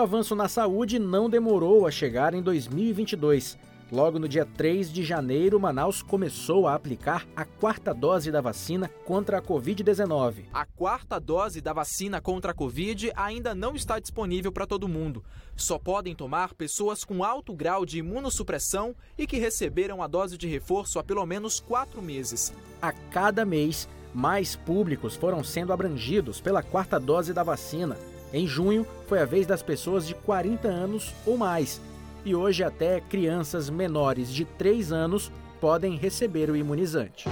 avanço na saúde não demorou a chegar em 2022. Logo no dia 3 de janeiro, Manaus começou a aplicar a quarta dose da vacina contra a Covid-19. A quarta dose da vacina contra a Covid ainda não está disponível para todo mundo. Só podem tomar pessoas com alto grau de imunossupressão e que receberam a dose de reforço há pelo menos quatro meses. A cada mês, mais públicos foram sendo abrangidos pela quarta dose da vacina. Em junho, foi a vez das pessoas de 40 anos ou mais e hoje até crianças menores de 3 anos podem receber o imunizante.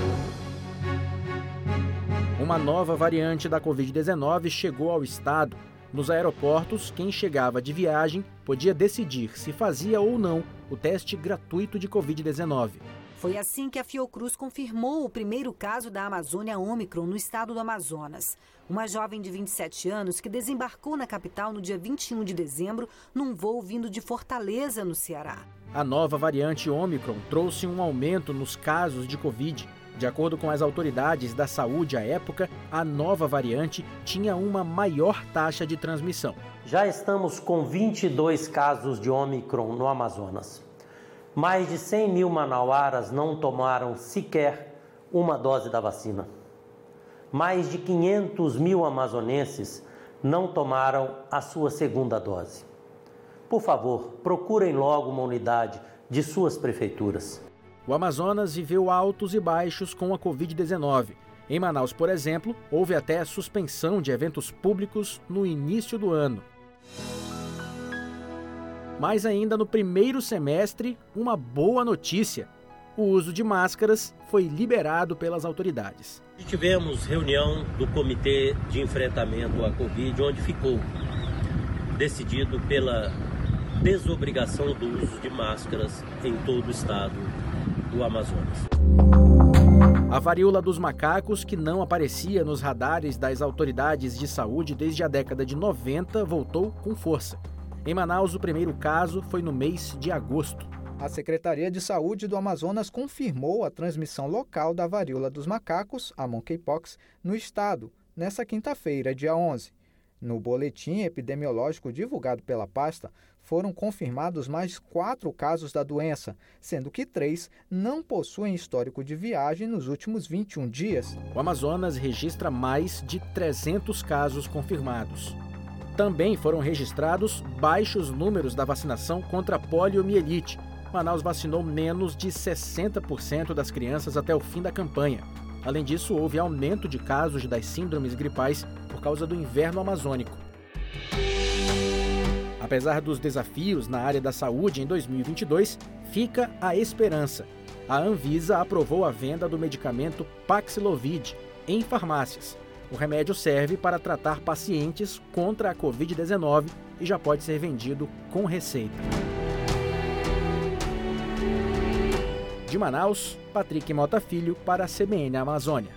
Uma nova variante da Covid-19 chegou ao estado. Nos aeroportos, quem chegava de viagem podia decidir se fazia ou não o teste gratuito de Covid-19. Foi assim que a Fiocruz confirmou o primeiro caso da Amazônia Omicron no estado do Amazonas. Uma jovem de 27 anos que desembarcou na capital no dia 21 de dezembro num voo vindo de Fortaleza, no Ceará. A nova variante Omicron trouxe um aumento nos casos de Covid. De acordo com as autoridades da saúde à época, a nova variante tinha uma maior taxa de transmissão. Já estamos com 22 casos de Omicron no Amazonas. Mais de 100 mil manauaras não tomaram sequer uma dose da vacina. Mais de 500 mil amazonenses não tomaram a sua segunda dose. Por favor, procurem logo uma unidade de suas prefeituras. O Amazonas viveu altos e baixos com a Covid-19. Em Manaus, por exemplo, houve até suspensão de eventos públicos no início do ano. Mas ainda no primeiro semestre, uma boa notícia: o uso de máscaras foi liberado pelas autoridades. Tivemos reunião do Comitê de Enfrentamento à Covid, onde ficou decidido pela desobrigação do uso de máscaras em todo o estado do Amazonas. A varíola dos macacos, que não aparecia nos radares das autoridades de saúde desde a década de 90, voltou com força. Em Manaus, o primeiro caso foi no mês de agosto. A Secretaria de Saúde do Amazonas confirmou a transmissão local da varíola dos macacos, a monkeypox, no estado, nesta quinta-feira, dia 11. No boletim epidemiológico divulgado pela pasta, foram confirmados mais quatro casos da doença, sendo que três não possuem histórico de viagem nos últimos 21 dias. O Amazonas registra mais de 300 casos confirmados. Também foram registrados baixos números da vacinação contra poliomielite. Manaus vacinou menos de 60% das crianças até o fim da campanha. Além disso, houve aumento de casos das síndromes gripais por causa do inverno amazônico. Apesar dos desafios na área da saúde em 2022, fica a esperança. A Anvisa aprovou a venda do medicamento Paxlovid em farmácias. O remédio serve para tratar pacientes contra a Covid-19 e já pode ser vendido com receita. De Manaus, Patrick Mota Filho para a CBN Amazônia.